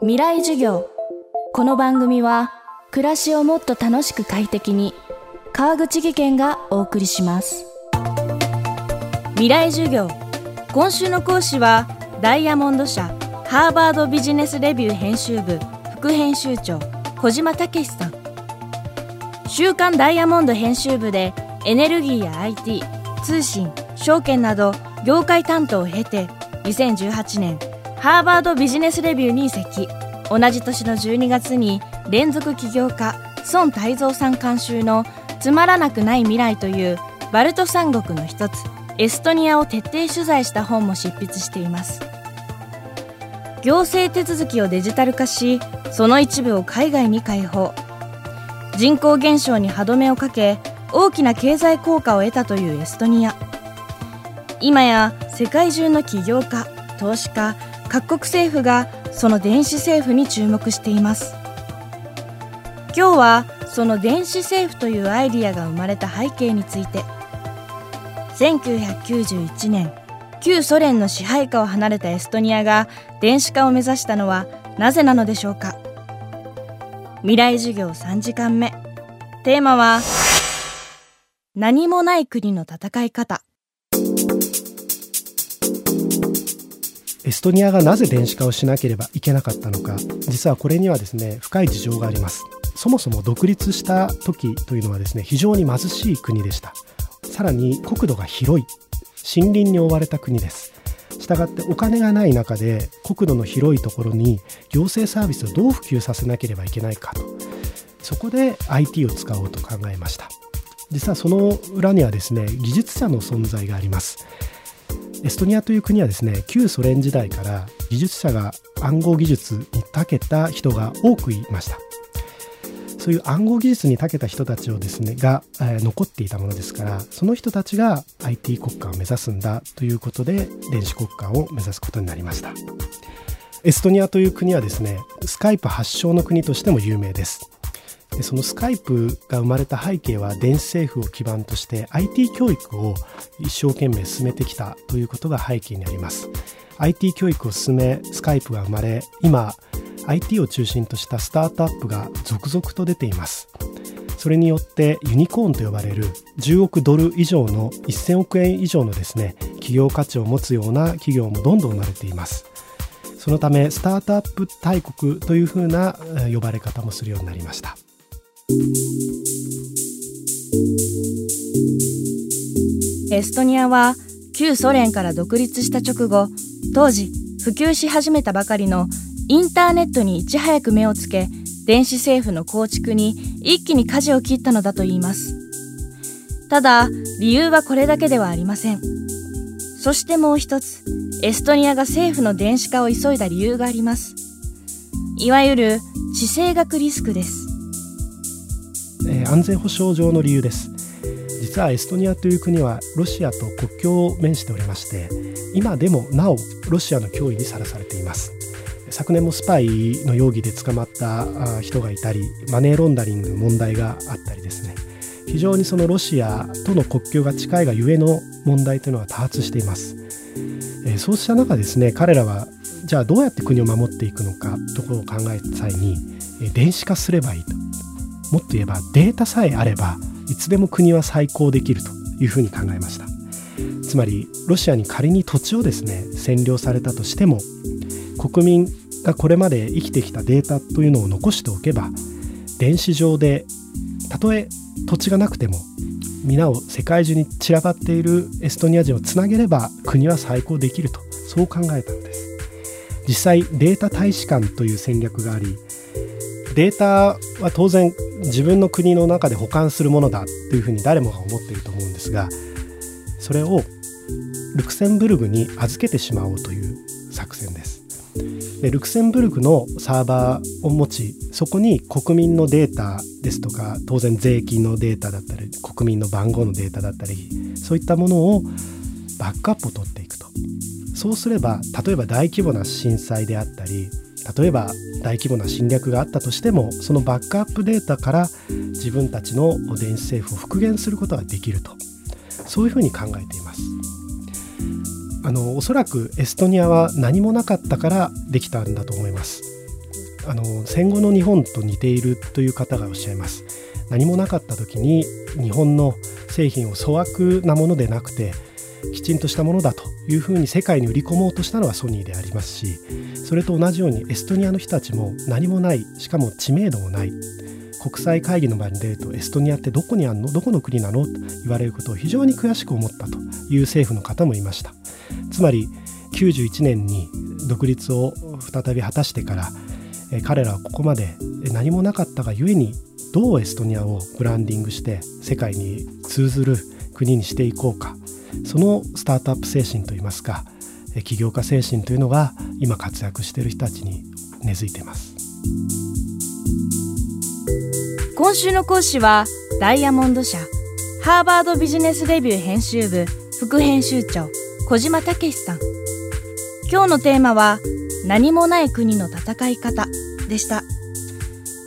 未来授業。この番組は暮らしをもっと楽しく快適に川口義賢がお送りします。未来授業。今週の講師はダイヤモンド社ハーバードビジネスレビュー編集部副編集長小島武さん。週刊ダイヤモンド編集部でエネルギーや IT 通信証券など業界担当を経て2018年ハーバードビジネスレビューに移籍。同じ年の12月に連続起業家孫泰造さん監修の「つまらなくない未来」というバルト三国の一つエストニアを徹底取材した本も執筆しています。行政手続きをデジタル化しその一部を海外に開放。人口減少に歯止めをかけ大きな経済効果を得たというエストニア。今や世界中の起業家投資家各国政府がその電子政府に注目しています。今日はその電子政府というアイディアが生まれた背景について1991年旧ソ連の支配下を離れたエストニアが電子化を目指したのはなぜなのでしょうか。未来授業3時間目。テーマは何もない国の戦い方。エストニアがなぜ電子化をしなければいけなかったのか実はこれにはですね深い事情があります。そもそも独立した時というのはですね非常に貧しい国でした。さらに国土が広い。森林に覆われた国です。したがってお金がない中で国土の広いところに行政サービスをどう普及させなければいけないかと。そこで IT を使おうと考えました。実はその裏にはですね技術者の存在があります。エストニアという国はですね旧ソ連時代から技術者が暗号技術に長けた人が多くいました。そういう暗号技術に長けた人たちをですねが、えー、残っていたものですからその人たちが IT 国家を目指すんだということで電子国家を目指すことになりました。エストニアという国はですねスカイプ発祥の国としても有名です。でそのスカイプが生まれた背景は電子政府を基盤として IT 教育を一生懸命進めてきたということが背景にあります。IT 教育を進めスカイプが生まれ今 IT を中心としたスタートアップが続々と出ています。それによってユニコーンと呼ばれる10億ドル以上の1000億円以上のですね企業価値を持つような企業もどんどん生まれています。そのためスタートアップ大国というふうな呼ばれ方もするようになりました。エストニアは旧ソ連から独立した直後当時普及し始めたばかりのインターネットにいち早く目をつけ電子政府の構築に一気に舵を切ったのだといいます。ただ理由はこれだけではありません。そしてもう一つエストニアが政府の電子化を急いだ理由があります。いわゆる地政学リスクです。えー、安全保障上の理由です。実はエストニアという国はロシアと国境を面しておりまして今でもなおロシアの脅威にさらされています。昨年もスパイの容疑で捕まった人がいたりマネーロンダリングの問題があったりですね。非常にそのロシアとの国境が近いがゆえの問題というのは多発しています、えー、そうした中ですね彼らはじゃあどうやって国を守っていくのかところを考えた際に、電子化すればいいと。もっと言えばデータさえあればいつでも国は再興できるというふうに考えました。つまりロシアに仮に土地をですね占領されたとしても国民がこれまで生きてきたデータというのを残しておけば電子上でたとえ土地がなくても皆を世界中に散らばっているエストニア人をつなげれば国は再興できるとそう考えたんです。実際データ大使館という戦略がありデータは当然自分の国の中で保管するものだというふうに誰もが思っていると思うんですがそれをルクセンブルグに預けてしまおうという作戦です。でルクセンブルクのサーバーを持ちそこに国民のデータですとか当然税金のデータだったり国民の番号のデータだったりそういったものをバックアップを取っていくと。そうすれば例えば大規模な震災であったり例えば大規模な侵略があったとしてもそのバックアップデータから自分たちの電子政府を復元することができると。そういうふうに考えています。あのおそらくエストニアは何もなかったからできたんだと思います。あの戦後の日本と似ているという方がおっしゃいます。何もなかった時に日本の製品を粗悪なものでなくてきちんとしたものだというふうに世界に売り込もうとしたのはソニーでありますしそれと同じようにエストニアの人たちも何もないしかも知名度もない国際会議の場に出るとエストニアってどこにあるの？どこの国なの？と言われることを非常に悔しく思ったという政府の方もいました。つまり91年に独立を再び果たしてから彼らはここまで何もなかったがゆえにどうエストニアをブランディングして世界に通ずる国にしていこうか。そのスタートアップ精神といいますか起業家精神というのが今活躍している人たちに根付いています。今週の講師はダイヤモンド社ハーバードビジネスレビュー編集部副編集長小島武さん。今日のテーマは何もない国の戦い方でした。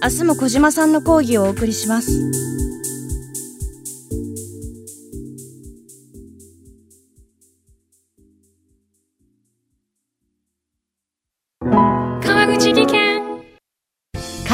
明日も小島さんの講義をお送りします。